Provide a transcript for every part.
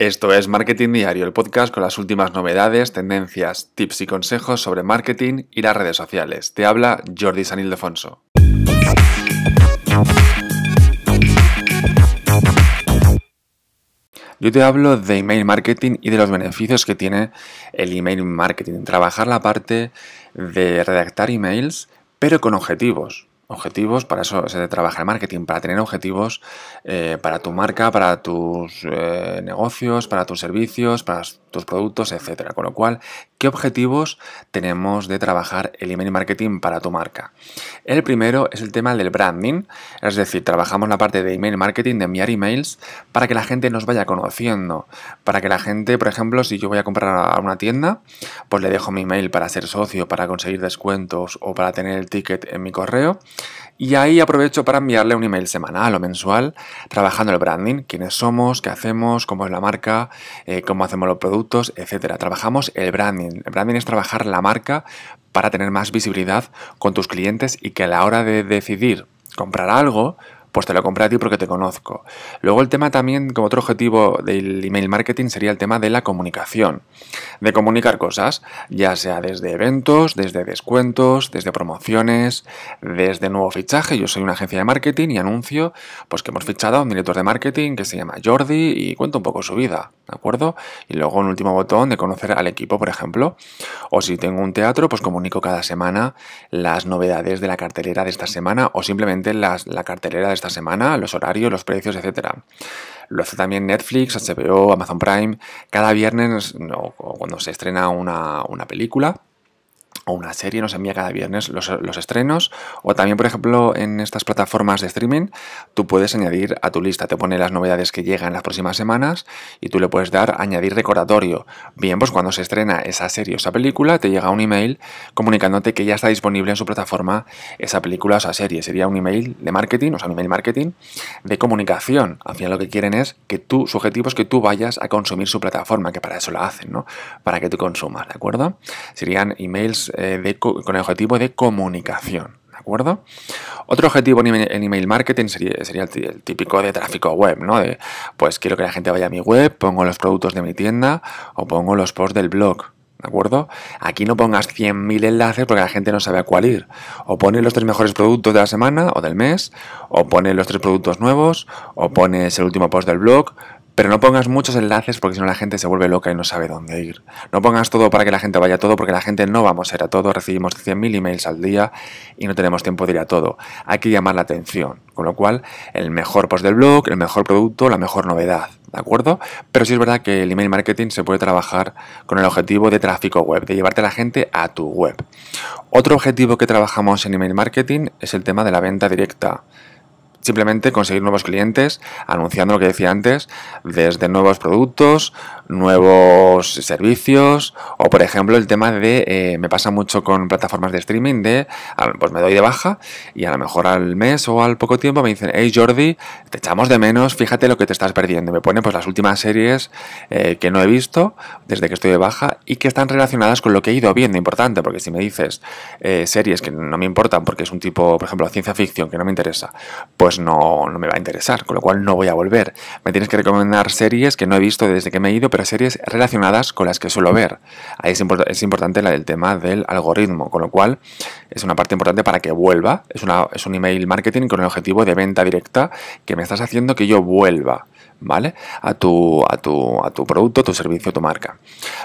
Esto es Marketing Diario, el podcast con las últimas novedades, tendencias, tips y consejos sobre marketing y las redes sociales. Te habla Jordi San Ildefonso. Yo te hablo de email marketing y de los beneficios que tiene el email marketing. Trabajar la parte de redactar emails, pero con objetivos objetivos, para eso se trabaja el marketing, para tener objetivos eh, para tu marca, para tus eh, negocios, para tus servicios, para tus productos, etcétera. Con lo cual, ¿qué objetivos tenemos de trabajar el email marketing para tu marca? El primero es el tema del branding, es decir, trabajamos la parte de email marketing, de enviar emails para que la gente nos vaya conociendo, para que la gente, por ejemplo, si yo voy a comprar a una tienda, pues le dejo mi email para ser socio, para conseguir descuentos o para tener el ticket en mi correo y ahí aprovecho para enviarle un email semanal o mensual trabajando el branding, quiénes somos, qué hacemos, cómo es la marca, eh, cómo hacemos los productos, etcétera. Trabajamos el branding. El branding es trabajar la marca para tener más visibilidad con tus clientes y que a la hora de decidir comprar algo, pues te lo compré a ti porque te conozco. Luego el tema también, como otro objetivo del email marketing, sería el tema de la comunicación. De comunicar cosas, ya sea desde eventos, desde descuentos, desde promociones, desde nuevo fichaje. Yo soy una agencia de marketing y anuncio pues que hemos fichado a un director de marketing que se llama Jordi y cuento un poco su vida, ¿de acuerdo? Y luego un último botón de conocer al equipo, por ejemplo. O si tengo un teatro, pues comunico cada semana las novedades de la cartelera de esta semana o simplemente las, la cartelera de esta semana, los horarios, los precios, etcétera. Lo hace también Netflix, HBO, Amazon Prime. Cada viernes, cuando se estrena una, una película, una serie nos envía cada viernes los, estrenos o también por ejemplo en estas plataformas de streaming tú puedes añadir a tu lista. Te pone las novedades que llegan las próximas semanas y tú le puedes dar añadir recordatorio. Bien pues cuando se estrena esa serie o esa película te llega un email comunicándote que ya está disponible en su plataforma esa película o esa serie. Sería un email de marketing o sea un email marketing de comunicación. Al final lo que quieren es que tú su objetivo es que tú vayas a consumir su plataforma que para eso la hacen no para que tú consumas de acuerdo serían emails eh, con el objetivo de comunicación. ¿De acuerdo? Otro objetivo en email marketing sería, sería el típico de tráfico web, ¿no? De, pues quiero que la gente vaya a mi web, pongo los productos de mi tienda o pongo los posts del blog. ¿De acuerdo? Aquí no pongas 100.000 enlaces porque la gente no sabe a cuál ir. O pone los tres mejores productos de la semana o del mes, o pone los tres productos nuevos, o pones el último post del blog, pero no pongas muchos enlaces porque si no la gente se vuelve loca y no sabe dónde ir. No pongas todo para que la gente vaya a todo porque la gente no vamos a ir a todo. Recibimos 100.000 emails al día y no tenemos tiempo de ir a todo. Hay que llamar la atención. Con lo cual, el mejor post del blog, el mejor producto, la mejor novedad. ¿De acuerdo? Pero sí es verdad que el email marketing se puede trabajar con el objetivo de tráfico web, de llevarte a la gente a tu web. Otro objetivo que trabajamos en email marketing es el tema de la venta directa simplemente conseguir nuevos clientes, anunciando lo que decía antes, desde nuevos productos, nuevos servicios, o por ejemplo el tema de, eh, me pasa mucho con plataformas de streaming, de, pues me doy de baja y a lo mejor al mes o al poco tiempo me dicen, hey Jordi, te echamos de menos, fíjate lo que te estás perdiendo. Me pone pues las últimas series eh, que no he visto desde que estoy de baja y que están relacionadas con lo que he ido viendo, importante, porque si me dices eh, series que no me importan porque es un tipo, por ejemplo, ciencia ficción que no me interesa, pues pues no, me va a interesar, con lo cual no voy a volver. Me tienes que recomendar series que no he visto desde que me he ido, pero series relacionadas con las que suelo ver. Ahí es, importante la del tema del algoritmo, con lo cual es una parte importante para que vuelva. Es, es un email marketing con el objetivo de venta directa que me estás haciendo que yo vuelva. ¿Vale? A tu, a tu, a tu producto, tu servicio, tu marca.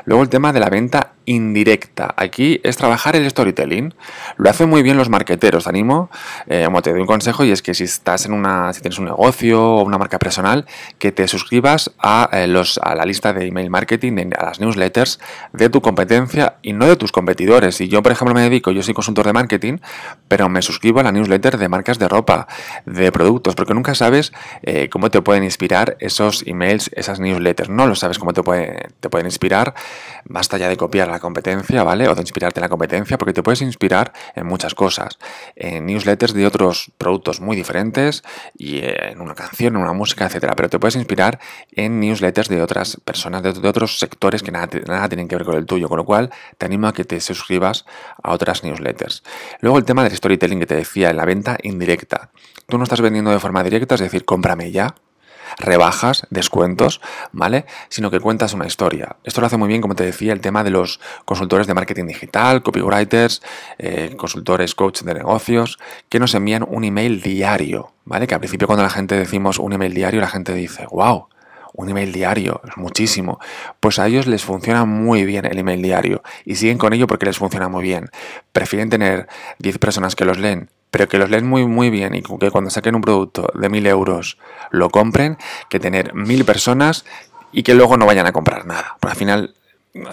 Luego el tema de la venta indirecta. Aquí es trabajar el storytelling. Lo hacen muy bien los marqueteros. Te animo, eh, como te doy un consejo, y es que si estás en una, si tienes un negocio o una marca personal, que te suscribas a, eh, los, a la lista de email marketing, a las newsletters de tu competencia y no de tus competidores. Y yo, por ejemplo, me dedico, yo soy consultor de marketing, pero me suscribo a la newsletter de marcas de ropa, de productos, porque nunca sabes eh, cómo te pueden inspirar esos emails, esas newsletters. No lo sabes cómo te, puede, te pueden inspirar. Basta ya de copiar la competencia, ¿vale? O de inspirarte en la competencia, porque te puedes inspirar en muchas cosas. En newsletters de otros productos muy diferentes y en una canción, en una música, etcétera. Pero te puedes inspirar en newsletters de otras personas, de, otros sectores que nada, nada tienen que ver con el tuyo. Con lo cual, te animo a que te suscribas a otras newsletters. Luego el tema del storytelling que te decía, en la venta indirecta. Tú no estás vendiendo de forma directa, es decir, cómprame ya, rebajas, descuentos, ¿vale? Sino que cuentas una historia. Esto lo hace muy bien, como te decía, el tema de los consultores de marketing digital, copywriters, eh, consultores, coach de negocios, que nos envían un email diario, ¿vale? Que al principio cuando la gente decimos un email diario, la gente dice, wow, un email diario, es muchísimo. Pues a ellos les funciona muy bien el email diario y siguen con ello porque les funciona muy bien. Prefieren tener 10 personas que los leen, pero que los leen muy muy bien y que cuando saquen un producto de 1000 euros lo compren, que tener 1000 personas y que luego no vayan a comprar nada. Porque al final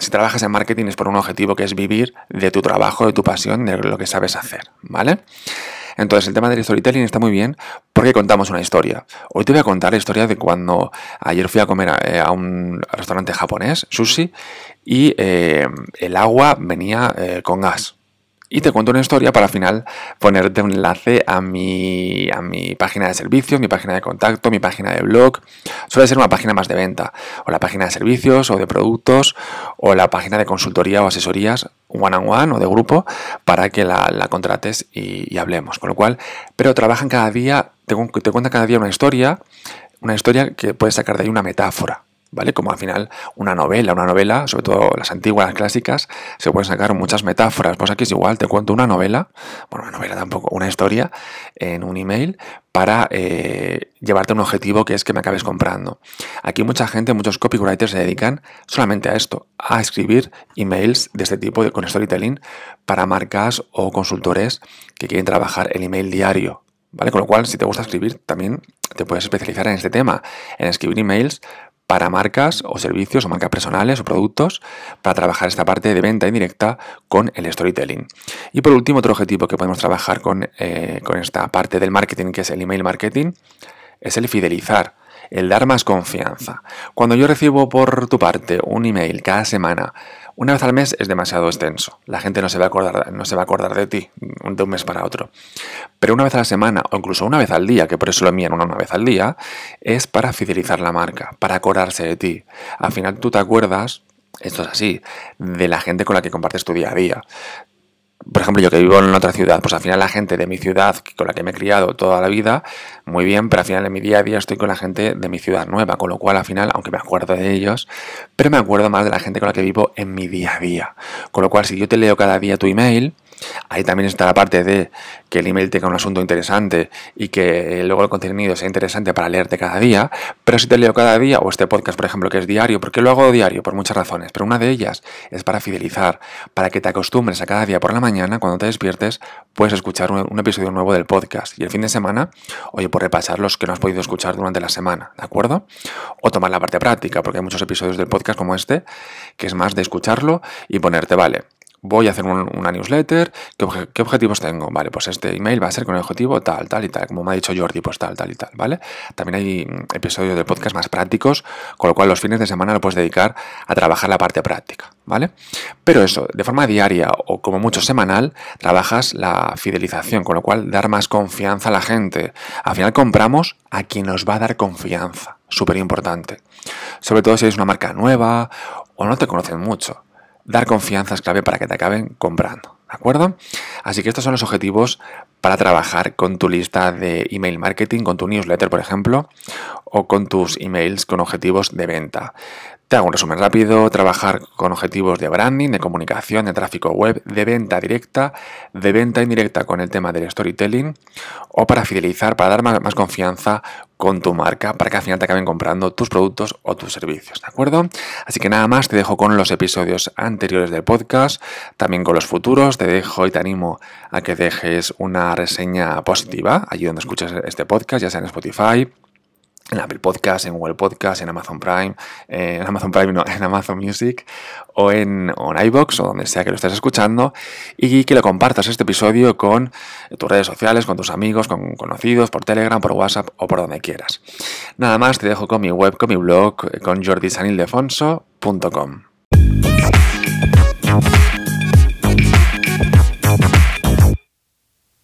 si trabajas en marketing es por un objetivo que es vivir de tu trabajo, de tu pasión, de lo que sabes hacer, ¿vale? Entonces, el tema del storytelling está muy bien porque contamos una historia. Hoy te voy a contar la historia de cuando ayer fui a comer a, eh, un restaurante japonés, sushi, y eh, el agua venía eh, con gas y te cuento una historia para al final ponerte un enlace a mi, a mi página de servicios, mi página de contacto, mi página de blog. Suele ser una página más de venta, o la página de servicios o de productos, o la página de consultoría o asesorías one on one o de grupo para que la, contrates y, hablemos. Con lo cual, pero trabajan cada día, te, te cuentan cada día una historia, una historia que puedes sacar de ahí una metáfora. ¿Vale? Como al final una novela, una novela, sobre todo las antiguas, las clásicas, se pueden sacar muchas metáforas. Pues aquí es igual, te cuento una novela, bueno, una novela tampoco, una historia en un email para eh, llevarte un objetivo que es que me acabes comprando. Aquí mucha gente, muchos copywriters se dedican solamente a esto, a escribir emails de este tipo de, con storytelling para marcas o consultores que quieren trabajar el email diario. ¿Vale? Con lo cual, si te gusta escribir, también te puedes especializar en este tema, en escribir emails para marcas o servicios o marcas personales o productos para trabajar esta parte de venta indirecta con el storytelling. Y por último, otro objetivo que podemos trabajar con, eh, con esta parte del marketing, que es el email marketing, es el fidelizar el dar más confianza. Cuando yo recibo por tu parte un email cada semana, una vez al mes es demasiado extenso. La gente no se va a acordar, no se va a acordar de ti de un mes para otro. Pero una vez a la semana o incluso una vez al día, que por eso lo envían una, una vez al día, es para fidelizar la marca, para acordarse de ti. Al final tú te acuerdas esto es así, de la gente con la que compartes tu día a día por ejemplo, yo que vivo en otra ciudad, pues al final la gente de mi ciudad, con la que me he criado toda la vida, muy bien, pero al final en mi día a día estoy con la gente de mi ciudad nueva, con lo cual al final, aunque me acuerdo de ellos, pero me acuerdo más de la gente con la que vivo en mi día a día. Con lo cual, si yo te leo cada día tu email, Ahí también está la parte de que el email tenga un asunto interesante y que luego el contenido sea interesante para leerte cada día, pero si te leo cada día, o este podcast, por ejemplo, que es diario, ¿por qué lo hago diario? Por muchas razones, pero una de ellas es para fidelizar, para que te acostumbres a cada día por la mañana, cuando te despiertes, puedes escuchar un, episodio nuevo del podcast y el fin de semana, oye, por repasar los que no has podido escuchar durante la semana, ¿de acuerdo? O tomar la parte práctica, porque hay muchos episodios del podcast como este, que es más de escucharlo y ponerte, vale, voy a hacer una newsletter, ¿qué, objetivos tengo? Vale, pues este email va a ser con el objetivo tal, tal y tal, como me ha dicho Jordi, pues tal, tal y tal, ¿vale? También hay mm, episodios de podcast más prácticos, con lo cual los fines de semana lo puedes dedicar a trabajar la parte práctica, ¿vale? Pero eso, de forma diaria o como mucho semanal, trabajas la fidelización, con lo cual dar más confianza a la gente. Al final compramos a quien nos va a dar confianza, súper importante. Sobre todo si es una marca nueva o no te conocen mucho dar confianza es clave para que te acaben comprando. ¿De acuerdo? Así que estos son los objetivos para trabajar con tu lista de email marketing, con tu newsletter, por ejemplo, o con tus emails con objetivos de venta. Te hago un resumen rápido, trabajar con objetivos de branding, de comunicación, de tráfico web, de venta directa, de venta indirecta con el tema del storytelling o para fidelizar, para dar más, confianza con tu marca, para que al final te acaben comprando tus productos o tus servicios, ¿de acuerdo? Así que nada más, te dejo con los episodios anteriores del podcast, también con los futuros, te dejo y te animo a que dejes una reseña positiva allí donde escuches este podcast, ya sea en Spotify, en Apple Podcast, en Google Podcast, en Amazon Prime, en Amazon Prime, no, en Amazon Music o en, en iBox o donde sea que lo estés escuchando y que lo compartas este episodio con tus redes sociales, con tus amigos, con conocidos, por Telegram, por WhatsApp o por donde quieras. Nada más, te dejo con mi web, con mi blog, con jordisanildefonso.com.